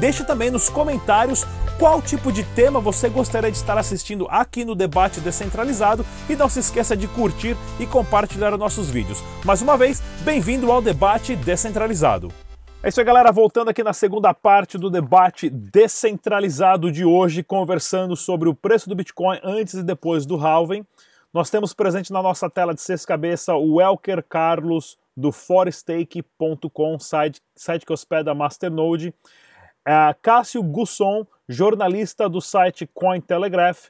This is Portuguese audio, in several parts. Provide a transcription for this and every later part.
Deixe também nos comentários qual tipo de tema você gostaria de estar assistindo aqui no Debate Descentralizado e não se esqueça de curtir e compartilhar nossos vídeos. Mais uma vez, bem-vindo ao Debate Descentralizado. É isso aí, galera. Voltando aqui na segunda parte do debate descentralizado de hoje, conversando sobre o preço do Bitcoin antes e depois do halving. Nós temos presente na nossa tela de seis cabeça o Elker Carlos do forestake.com, site, site que hospeda Masternode. É, Cássio Gusson, jornalista do site Cointelegraph.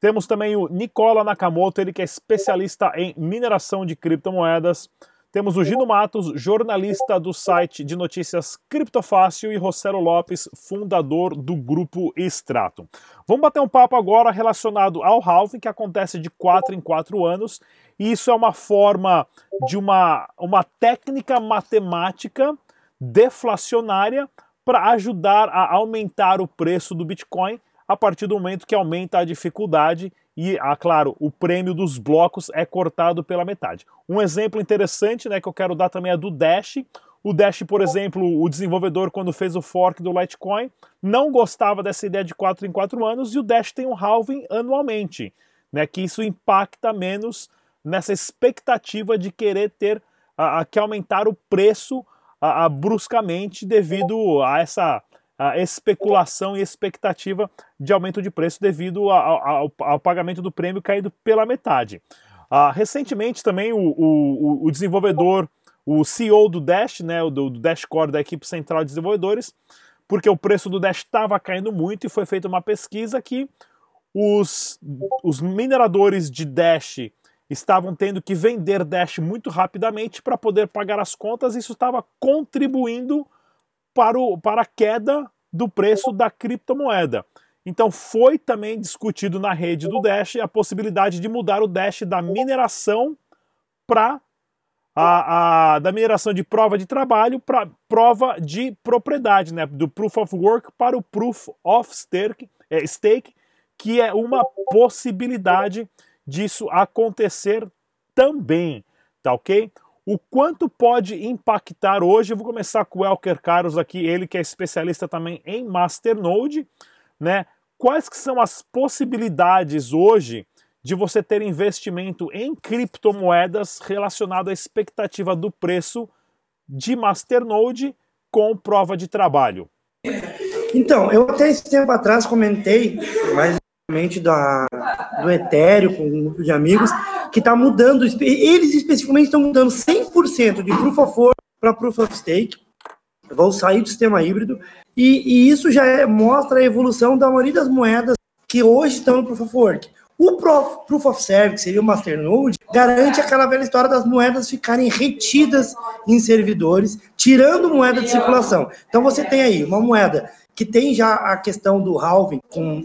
Temos também o Nicola Nakamoto, ele que é especialista em mineração de criptomoedas. Temos o Gino Matos, jornalista do site de notícias Criptofácil, e Rossello Lopes, fundador do grupo Stratum. Vamos bater um papo agora relacionado ao halving, que acontece de 4 em 4 anos, e isso é uma forma de uma, uma técnica matemática deflacionária para ajudar a aumentar o preço do Bitcoin a partir do momento que aumenta a dificuldade e, ah, claro, o prêmio dos blocos é cortado pela metade. Um exemplo interessante né, que eu quero dar também é do Dash. O Dash, por exemplo, o desenvolvedor, quando fez o fork do Litecoin, não gostava dessa ideia de 4 em 4 anos e o Dash tem um halving anualmente, né, que isso impacta menos nessa expectativa de querer ter a, a que aumentar o preço a, a, bruscamente devido a essa a especulação e expectativa de aumento de preço devido ao, ao pagamento do prêmio caindo pela metade. Uh, recentemente também o, o, o, desenvolvedor, o CEO do Dash, né, do, do Dash Core da equipe central de desenvolvedores, porque o preço do Dash estava caindo muito e foi feita uma pesquisa que os, os mineradores de Dash estavam tendo que vender Dash muito rapidamente para poder pagar as contas, isso estava contribuindo para, o, para a queda do preço da criptomoeda. Então foi também discutido na rede do Dash a possibilidade de mudar o Dash da mineração para a, a, da mineração de prova de trabalho para prova de propriedade, né? do Proof of Work para o Proof of Stake, é, stake que é uma possibilidade disso acontecer também, tá ok? O quanto pode impactar hoje, eu vou começar com o Elker Carlos aqui, ele que é especialista também em Masternode, né? Quais que são as possibilidades hoje de você ter investimento em criptomoedas relacionado à expectativa do preço de Masternode com prova de trabalho? Então, eu até esse tempo atrás comentei, mas da, do Ethereum, com um grupo de amigos, que está mudando, eles especificamente estão mudando 100% de Proof of Work para Proof of Stake, vão sair do sistema híbrido, e, e isso já é, mostra a evolução da maioria das moedas que hoje estão no Proof of Work. O Proof, Proof of Service, que seria o Masternode, garante aquela velha história das moedas ficarem retidas em servidores, tirando moeda de circulação. Então você tem aí uma moeda que tem já a questão do halving, com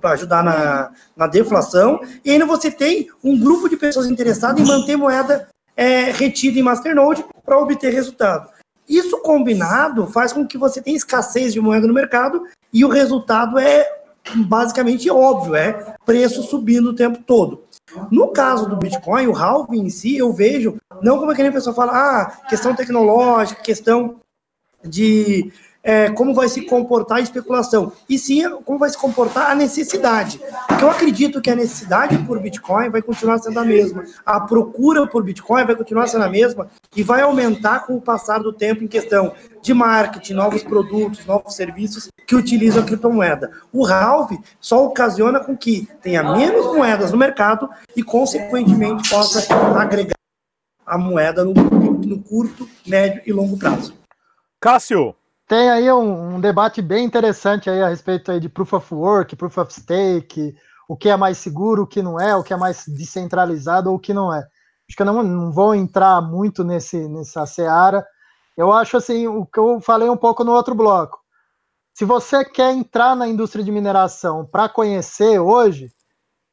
para ajudar na, na deflação, e ainda você tem um grupo de pessoas interessadas em manter moeda é, retida em Masternode para obter resultado. Isso combinado faz com que você tenha escassez de moeda no mercado e o resultado é basicamente óbvio, é preço subindo o tempo todo. No caso do Bitcoin, o halving em si, eu vejo, não como aquele pessoa fala, ah, questão tecnológica, questão de é, como vai se comportar a especulação, e sim como vai se comportar a necessidade. Porque eu acredito que a necessidade por Bitcoin vai continuar sendo a mesma, a procura por Bitcoin vai continuar sendo a mesma e vai aumentar com o passar do tempo em questão de marketing, novos produtos, novos serviços que utilizam a criptomoeda. O halve só ocasiona com que tenha menos moedas no mercado e, consequentemente, possa agregar a moeda no, no curto, médio e longo prazo. Cássio, tem aí um, um, debate bem interessante aí a respeito aí de Proof of Work, Proof of Stake, o que é mais seguro, o que não é, o que é mais descentralizado ou o que não é. Acho que eu não, não vou entrar muito nesse, nessa seara. Eu acho assim, o que eu falei um pouco no outro bloco. se você quer entrar na indústria de mineração para conhecer hoje,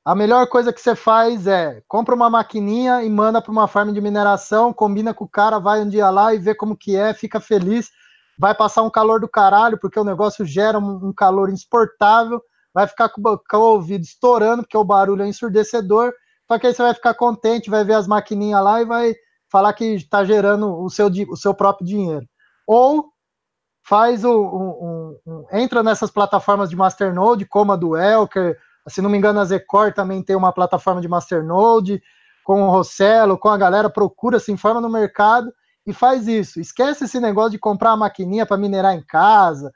a melhor coisa que você faz é compra uma maquininha e manda para uma farm de mineração, combina com o cara, vai um dia lá e vê como que é, fica feliz, vai passar um calor do caralho, porque o negócio gera um, um calor insuportável, vai ficar com, com, o ouvido estourando, porque o barulho é ensurdecedor, só que aí você vai ficar contente, vai ver as maquininhas lá e vai falar que está gerando o seu, o seu próprio dinheiro. Ou faz o, entra nessas plataformas de Masternode, como a do Elker, se não me engano, a Zecor também tem uma plataforma de Masternode, com o Rossello, com a galera, procura, se informa no mercado e faz isso. Esquece esse negócio de comprar a maquininha para minerar em casa.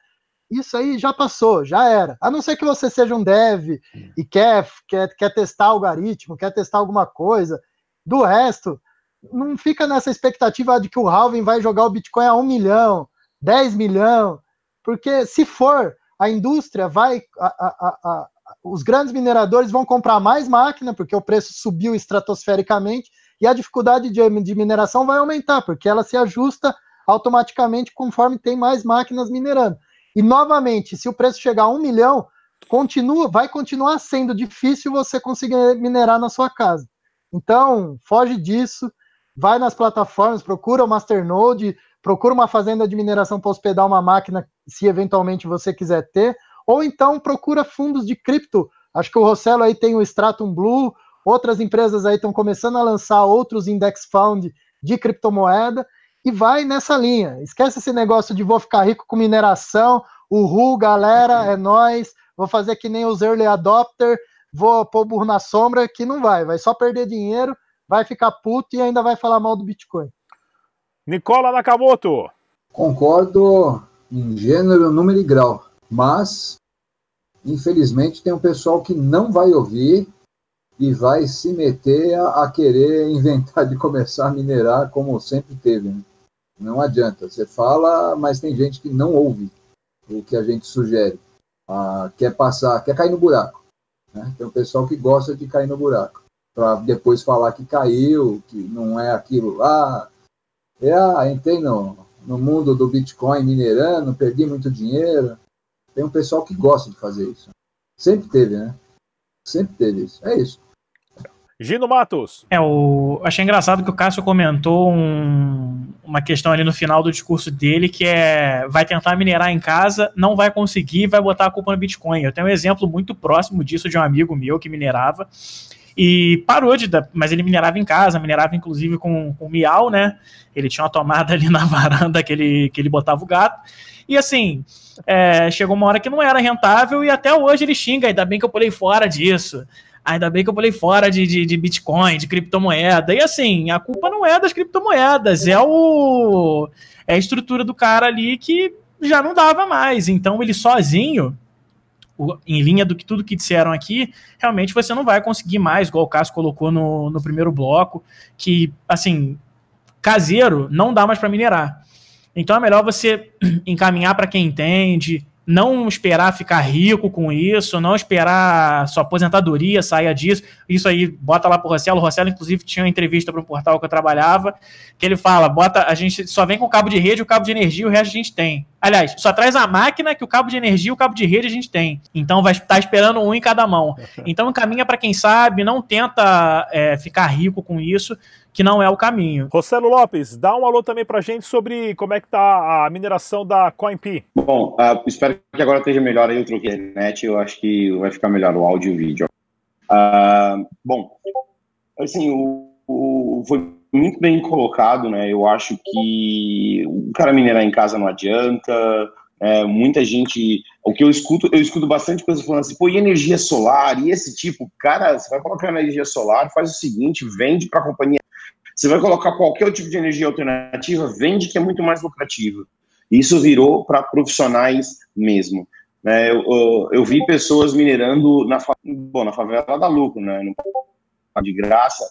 Isso aí já passou, já era. A não ser que você seja um dev e quer, quer, quer testar algoritmo, quer testar alguma coisa. Do resto, não fica nessa expectativa de que o Halving vai jogar o Bitcoin a 1 milhão, 10 milhão, porque se for, a indústria vai, a, a, a, os grandes mineradores vão comprar mais máquina, porque o preço subiu estratosfericamente, e a dificuldade de, de mineração vai aumentar, porque ela se ajusta automaticamente conforme tem mais máquinas minerando. E novamente, se o preço chegar a um milhão, continua, vai continuar sendo difícil você conseguir minerar na sua casa. Então, foge disso, vai nas plataformas, procura o Masternode, procura uma fazenda de mineração para hospedar uma máquina, se eventualmente você quiser ter, ou então procura fundos de cripto. Acho que o Rossello aí tem o Stratum Blue, outras empresas aí estão começando a lançar outros index fund de criptomoeda e vai nessa linha. Esquece esse negócio de vou ficar rico com mineração, uhul, galera, é nós, vou fazer que nem os early adopter, vou pôr burro na sombra, que não vai, vai só perder dinheiro, vai ficar puto e ainda vai falar mal do Bitcoin. Nicola Nakamoto. Concordo em gênero, número e grau. Mas, infelizmente, tem um pessoal que não vai ouvir e vai se meter a, a querer inventar de começar a minerar como sempre teve. Né? Não adianta. Você fala, mas tem gente que não ouve o que a gente sugere. Ah, quer passar, quer cair no buraco. Né? Tem um pessoal que gosta de cair no buraco. Para depois falar que caiu, que não é aquilo lá. É, ah, entrei no, no mundo do Bitcoin minerando, perdi muito dinheiro. Tem um pessoal que gosta de fazer isso. Sempre teve, né? Sempre teve isso. É isso. Gino Matos. É, o... achei engraçado que o Cássio comentou um... uma questão ali no final do discurso dele, que é vai tentar minerar em casa, não vai conseguir, vai botar a culpa no Bitcoin. Eu tenho um exemplo muito próximo disso de um amigo meu que minerava e parou de. Mas ele minerava em casa, minerava inclusive com, com miau, né? Ele tinha uma tomada ali na varanda que ele, que ele botava o gato. E assim, é, chegou uma hora que não era rentável e até hoje ele xinga, ainda bem que eu pulei fora disso. Ainda bem que eu pulei fora de, de, de Bitcoin, de criptomoeda. E assim, a culpa não é das criptomoedas, é o é a estrutura do cara ali que já não dava mais. Então ele sozinho, em linha do que tudo que disseram aqui, realmente você não vai conseguir mais, igual o Cássio colocou no, no primeiro bloco, que assim, caseiro não dá mais para minerar. Então é melhor você encaminhar para quem entende, não esperar ficar rico com isso, não esperar sua aposentadoria saia disso. Isso aí, bota lá pro Rossello. O Rossello, inclusive, tinha uma entrevista para um portal que eu trabalhava, que ele fala: bota, a gente só vem com o cabo de rede, o cabo de energia, o resto a gente tem. Aliás, só traz a máquina que o cabo de energia e o cabo de rede a gente tem. Então vai estar esperando um em cada mão. Então encaminha para quem sabe, não tenta é, ficar rico com isso que não é o caminho. Rossello Lopes, dá um alô também para a gente sobre como é que está a mineração da CoinP. Bom, uh, espero que agora esteja melhor aí o truque da internet, eu acho que vai ficar melhor o áudio e o vídeo. Uh, bom, assim, o, o, foi muito bem colocado, né? Eu acho que o cara minerar em casa não adianta, é, muita gente. O que eu escuto, eu escuto bastante pessoas falando assim, pô, e energia solar? E esse tipo, cara, você vai colocar energia solar, faz o seguinte, vende para a companhia você vai colocar qualquer tipo de energia alternativa, vende que é muito mais lucrativo. Isso virou para profissionais mesmo. É, eu, eu, eu, vi pessoas minerando na, bom, na favela da lucro, né, de graça.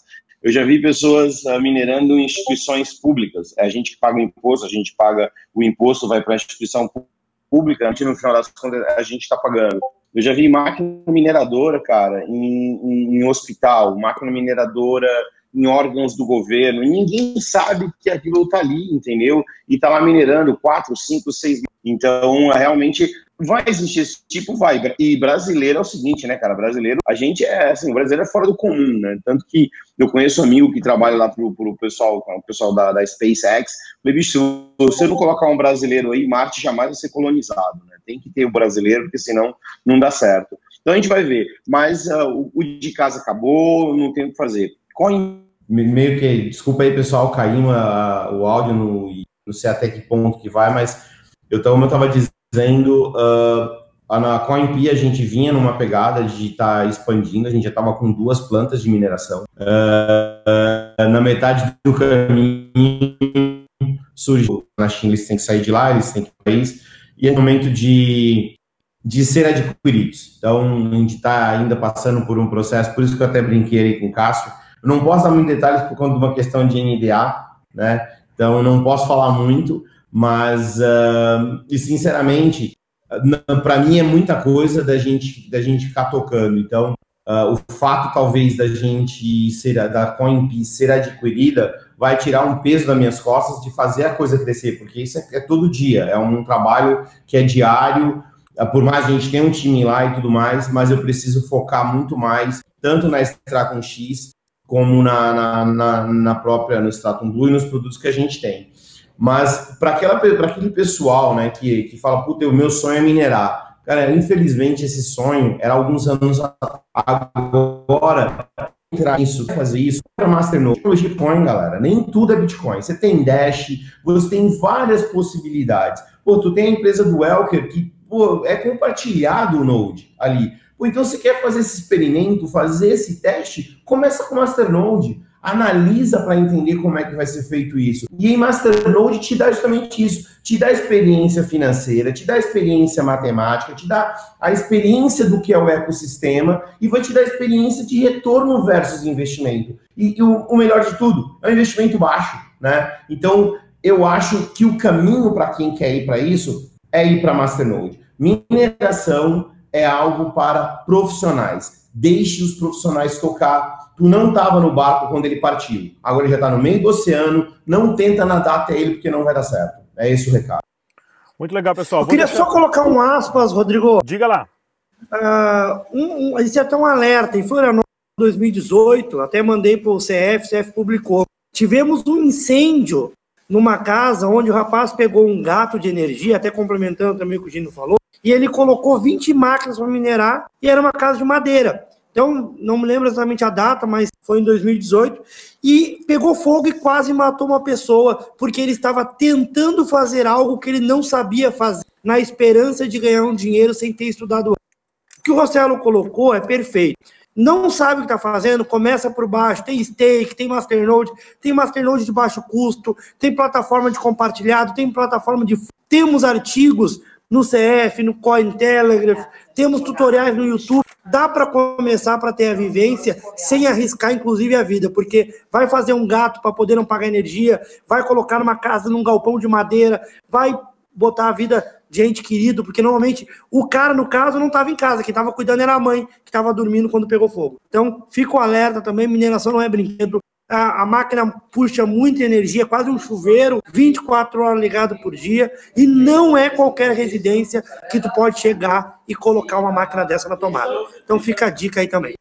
Eu já vi pessoas uh, minerando em instituições públicas. É a gente que paga o imposto, a gente paga o imposto, vai para a instituição pública, a gente, no final das contas a gente está pagando. Eu já vi máquina mineradora, cara, em, em, em hospital, máquina mineradora em órgãos do governo, e ninguém sabe que aquilo está ali, entendeu? E está lá minerando 4, 5, 6 Então, realmente, vai existir esse tipo, vai. E brasileiro é o seguinte, né, cara? Brasileiro, a gente é, assim, brasileiro é fora do comum, né? Tanto que eu conheço um amigo que trabalha lá pro, pro pessoal, o pessoal da, da SpaceX. Falei, bicho, se você não colocar um brasileiro aí, Marte jamais vai ser colonizado, né? Tem que ter o um brasileiro, porque senão não dá certo. Então a gente vai ver. Mas uh, o, o, de casa acabou, não tem o que fazer. Coin... Meio que, desculpa aí, pessoal, caiu a, o áudio, no, não sei até que ponto que vai, mas eu, como eu estava dizendo, uh, na CoinP a gente vinha numa pegada de estar tá expandindo, a gente já estava com duas plantas de mineração. Uh, na metade do caminho surgiu na China, eles têm que sair de lá, eles têm que ir o país, e é momento de de ser adquiridos. Então, a gente está ainda passando por um processo, por isso que eu até brinquei aí com o Cássio. Eu não posso dar muitos detalhes por conta de uma questão de NDA, né? Então, não posso falar muito, mas, uh, e sinceramente, para mim é muita coisa da gente, da gente ficar tocando. Então, uh, o fato, talvez, da gente ser, da CoinP ser adquirida, vai tirar um peso das minhas costas de fazer a coisa crescer, porque isso é, é todo dia, é um trabalho que é diário, ah, por mais a gente tem um time lá e tudo mais, mas eu preciso focar muito mais, tanto na Stratum X, como na, na, na, na própria, no Stratum Blue e nos produtos que a gente tem. Mas para aquele pessoal né, que, que fala, puta, o meu sonho é minerar. Cara, infelizmente esse sonho era alguns anos agora entrar nisso, fazer isso, para Masternode, Bitcoin, galera, nem tudo é Bitcoin. Você tem Dash, você tem várias possibilidades. Pô, tu tem a empresa do Elker que pô, é compartilhado o Node ali. Pô, então, se quer fazer esse experimento, fazer esse teste, começa com Masternode. Analisa para entender como é que vai ser feito isso. E em Masternode te dá justamente isso. Te dá experiência financeira, te dá experiência matemática, te dá a experiência do que é o ecossistema e vai te dar experiência de retorno versus investimento. E, e o, o melhor de tudo, é um investimento baixo, né? Então, eu acho que o caminho para quem quer ir para isso é ir para Masternode. Mineração é algo para profissionais. Deixe os profissionais tocar. Tu não estava no barco quando ele partiu. Agora ele já está no meio do oceano. Não tenta nadar até ele porque não vai dar certo. É esse o recado. Muito legal, pessoal. Eu queria deixar... só colocar um aspas, Rodrigo. Diga lá. Uh, um, um, existe até um alerta. Em Florianópolis, 2018, até mandei para o CF, o CF publicou. Tivemos um incêndio numa casa onde o rapaz pegou um gato de energia, até complementando também o que o Gino falou, e ele colocou 20 máquinas para minerar e era uma casa de madeira. Então, não me lembro exatamente a data, mas foi em 2018. E pegou fogo e quase matou uma pessoa, porque ele estava tentando fazer algo que ele não sabia fazer, na esperança de ganhar um dinheiro sem ter estudado. O que o Rossello colocou é perfeito não sabe o que está fazendo, começa por baixo, tem stake, tem masternode, tem masternode de baixo custo, tem plataforma de compartilhado, tem plataforma de... Temos artigos no CF, no Cointelegraph, temos tutoriais no YouTube, dá para começar para ter a vivência sem arriscar, inclusive, a vida, porque vai fazer um gato para poder não pagar energia, vai colocar numa casa, num galpão de madeira, vai botar a vida de ente querido, porque normalmente o cara, no caso, não estava em casa, quem estava cuidando era a mãe, que estava dormindo quando pegou fogo. Então, fico alerta também, mineração não é brinquedo. A, a, máquina puxa muita energia, quase um chuveiro, 24 horas ligado por dia, e não é qualquer residência que tu pode chegar e colocar uma máquina dessa na tomada. Então fica a dica aí também.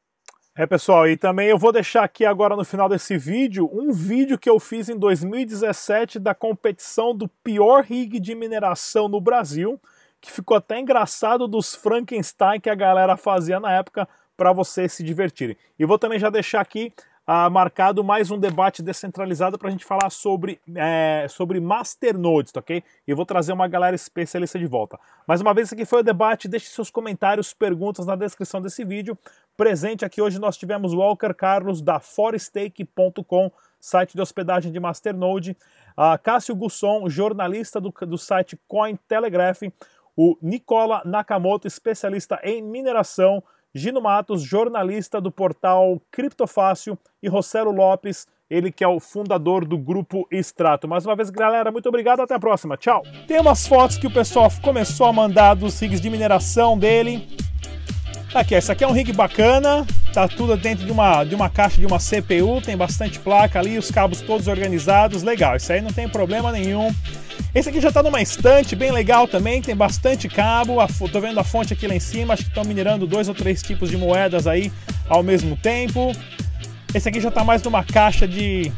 É, pessoal, e também eu vou deixar aqui agora no final desse vídeo um vídeo que eu fiz em 2017 da competição do pior rig de mineração no Brasil, que ficou até engraçado dos Frankenstein que a galera fazia na época para vocês se divertirem. E vou também já deixar aqui ah, marcado mais um debate descentralizado para a gente falar sobre, é, sobre masternodes, tá ok? E vou trazer uma galera especialista de volta. Mais uma vez, esse aqui foi o debate. Deixe seus comentários, perguntas na descrição desse vídeo. Presente aqui hoje nós tivemos o Walker Carlos da forestake.com, site de hospedagem de Masternode, a Cássio Gusson, jornalista do, do site Cointelegraph, o Nicola Nakamoto, especialista em mineração, Gino Matos, jornalista do portal Criptofácil, e Rossello Lopes, ele que é o fundador do grupo Extrato. Mais uma vez, galera, muito obrigado, até a próxima. Tchau. Tem umas fotos que o pessoal começou a mandar dos rigs de mineração dele. Aqui, esse aqui é um rig bacana. Tá tudo dentro de uma, de uma caixa de uma CPU, tem bastante placa ali, os cabos todos organizados, legal. Isso aí não tem problema nenhum. Esse aqui já tá numa estante, bem legal também, tem bastante cabo. A, tô vendo a fonte aqui lá em cima, acho que estão minerando dois ou três tipos de moedas aí ao mesmo tempo. Esse aqui já tá mais numa caixa de.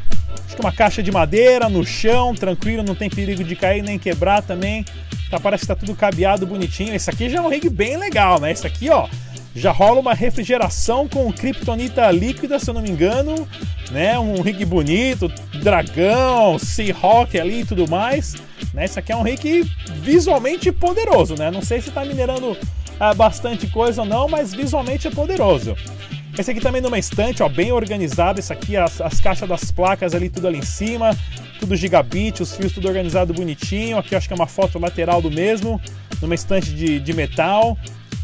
Acho que uma caixa de madeira no chão, tranquilo, não tem perigo de cair nem quebrar também. Tá, parece que tá tudo cabeado bonitinho. Esse aqui já é um rig bem legal, né? Esse aqui, ó, já rola uma refrigeração com kryptonita líquida, se eu não me engano, né? Um rig bonito, dragão, Seahawk ali e tudo mais. Né? Esse aqui é um rig visualmente poderoso, né? Não sei se tá minerando ah, bastante coisa ou não, mas visualmente é poderoso. Esse aqui também numa estante, ó, bem organizado. Esse aqui, as, as caixas das placas ali, tudo ali em cima. Tudo gigabit, os fios tudo organizado bonitinho. Aqui acho que é uma foto lateral do mesmo, numa estante de, de metal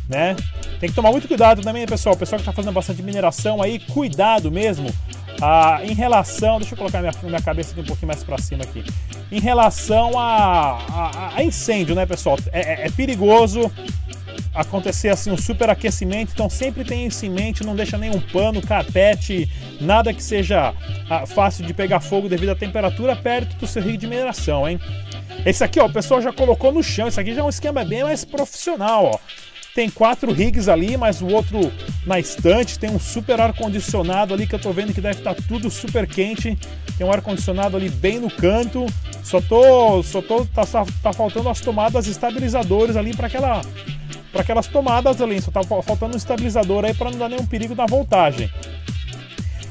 né? Tem que tomar muito cuidado também, pessoal. O pessoal que está fazendo bastante mineração aí, cuidado mesmo. Ah, em relação, deixa eu colocar minha, minha cabeça aqui um pouquinho mais para cima aqui. Em relação a, a, a incêndio, né, pessoal? É, é, é, perigoso acontecer assim um superaquecimento, então sempre tenha isso em mente, não deixa nenhum pano, carpete, nada que seja ah, fácil de pegar fogo devido à temperatura perto do seu rio de mineração, hein? Esse aqui, ó, o pessoal já colocou no chão, esse aqui já é um esquema bem mais profissional, ó. Tem quatro rigs ali, mas o outro na estante. Tem um super ar-condicionado ali que eu tô vendo que deve estar tá tudo super quente. Tem um ar-condicionado ali bem no canto. Só tô. Só tô. Tá, tá faltando as tomadas estabilizadores ali para aquela. Para aquelas tomadas ali, só tá faltando um estabilizador aí para não dar nenhum perigo na voltagem.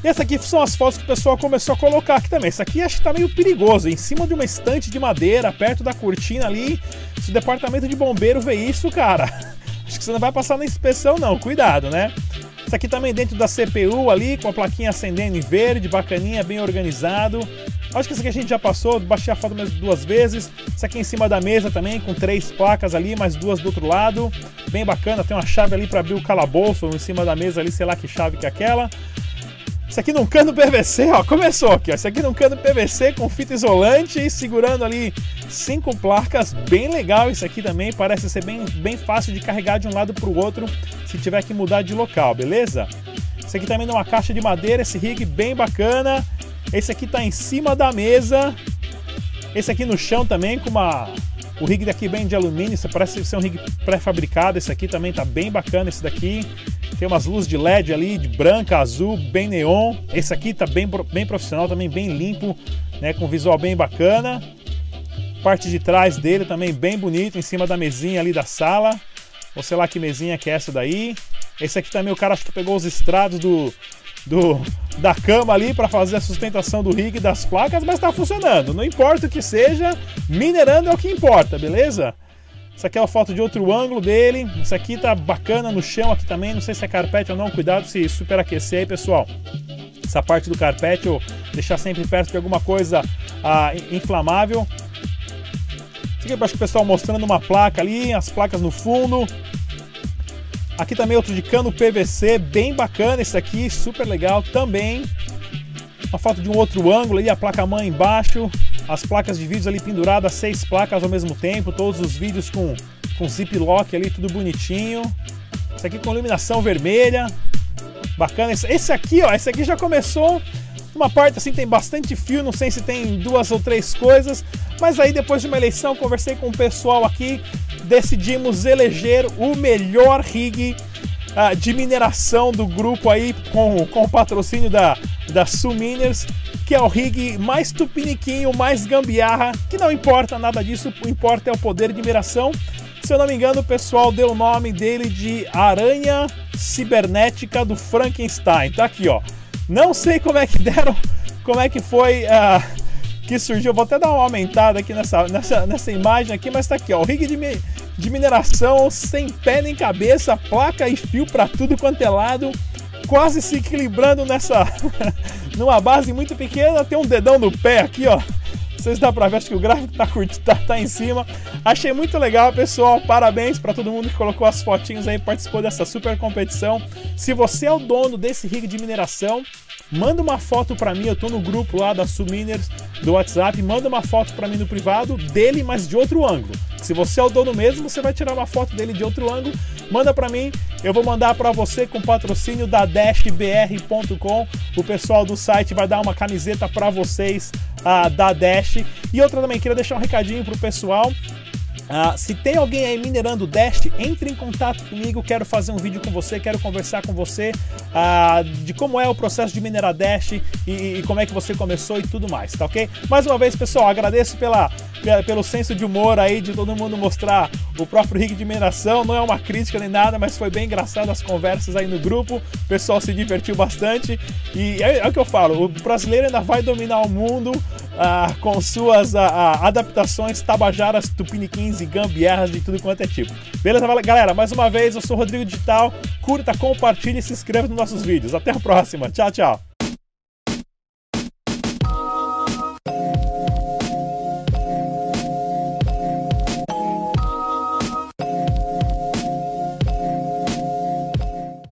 E essa aqui são as fotos que o pessoal começou a colocar aqui também. Essa aqui acho que tá meio perigoso, em cima de uma estante de madeira, perto da cortina ali. Se o departamento de bombeiro vê isso, cara, Acho que você não vai passar na inspeção não, cuidado, né? Isso aqui também dentro da CPU ali, com a plaquinha acendendo em verde, bacaninha, bem organizado. Acho que isso aqui a gente já passou, baixei a foto mais duas vezes. Isso aqui em cima da mesa também, com três placas ali, mais duas do outro lado. Bem bacana, tem uma chave ali para abrir o calabouço em cima da mesa ali, sei lá que chave que é aquela. Isso aqui num cano PVC, ó, começou aqui, ó. Isso aqui num cano PVC com fita isolante e segurando ali cinco placas, bem legal isso aqui também, parece ser bem, bem fácil de carregar de um lado para o outro se tiver que mudar de local, beleza? Isso aqui também numa caixa de madeira, esse rig bem bacana. Esse aqui tá em cima da mesa. Esse aqui no chão também com uma o rig daqui bem de alumínio, isso parece ser um rig pré-fabricado. Esse aqui também tá bem bacana esse daqui. Tem umas luzes de LED ali, de branca, azul, bem neon. Esse aqui tá bem, bem profissional, também bem limpo, né, com visual bem bacana. Parte de trás dele também bem bonito, em cima da mesinha ali da sala. Ou sei lá que mesinha que é essa daí. Esse aqui também o cara acho que pegou os estrados do, do da cama ali para fazer a sustentação do rig das placas, mas tá funcionando. Não importa o que seja, minerando é o que importa, beleza? Essa aqui é uma foto de outro ângulo dele. Essa aqui tá bacana no chão aqui também. Não sei se é carpete ou não. Cuidado se superaquecer aí, pessoal. Essa parte do carpete ou deixar sempre perto de alguma coisa ah, inflamável. Isso aqui eu acho que o pessoal mostrando uma placa ali, as placas no fundo. Aqui também outro de cano PVC, bem bacana esse aqui, super legal também. Uma foto de um outro ângulo aí, a placa mãe embaixo as placas de vídeos ali penduradas, seis placas ao mesmo tempo, todos os vídeos com, com zip lock ali, tudo bonitinho. Esse aqui com iluminação vermelha, bacana. Esse aqui, ó, esse aqui já começou uma parte assim tem bastante fio, não sei se tem duas ou três coisas, mas aí depois de uma eleição conversei com o pessoal aqui, decidimos eleger o melhor rig uh, de mineração do grupo aí com, com o patrocínio da, da Sul Miners que é o rig mais tupiniquinho, mais gambiarra, que não importa nada disso, o que importa é o poder de miração. Se eu não me engano, o pessoal deu o nome dele de Aranha Cibernética do Frankenstein. Tá aqui, ó. Não sei como é que deram, como é que foi uh, que surgiu. Vou até dar uma aumentada aqui nessa, nessa, nessa imagem aqui, mas tá aqui, ó. O rig de, de mineração sem pé nem cabeça, placa e fio para tudo quanto é lado quase se equilibrando nessa numa base muito pequena, tem um dedão no pé aqui, ó. Vocês dá pra ver, acho que o gráfico tá, tá, tá em cima. Achei muito legal, pessoal. Parabéns para todo mundo que colocou as fotinhos aí, participou dessa super competição. Se você é o dono desse rig de mineração, manda uma foto para mim, eu tô no grupo lá da Suminers do WhatsApp, manda uma foto para mim no privado dele, mas de outro ângulo. Se você é o dono mesmo, você vai tirar uma foto dele de outro ângulo, manda para mim, eu vou mandar para você com patrocínio da dashbr.com. O pessoal do site vai dar uma camiseta para vocês uh, da Dash. E outra também, queria deixar um recadinho pro pessoal. Uh, se tem alguém aí minerando Dash, entre em contato comigo. Quero fazer um vídeo com você, quero conversar com você uh, de como é o processo de minerar Dash e, e, como é que você começou e tudo mais, tá ok? Mais uma vez, pessoal, agradeço pela, pelo senso de humor aí de todo mundo mostrar o próprio rig de mineração. Não é uma crítica nem nada, mas foi bem engraçado as conversas aí no grupo. O pessoal se divertiu bastante e é, é o que eu falo: o brasileiro ainda vai dominar o mundo uh, com suas uh, adaptações tabajaras, tupiniquins e gambiarras de tudo quanto é tipo. Beleza, galera? Mais uma vez, eu sou o Rodrigo Digital. Curta, compartilhe e se inscreva nos nossos vídeos. Até a próxima. Tchau, tchau.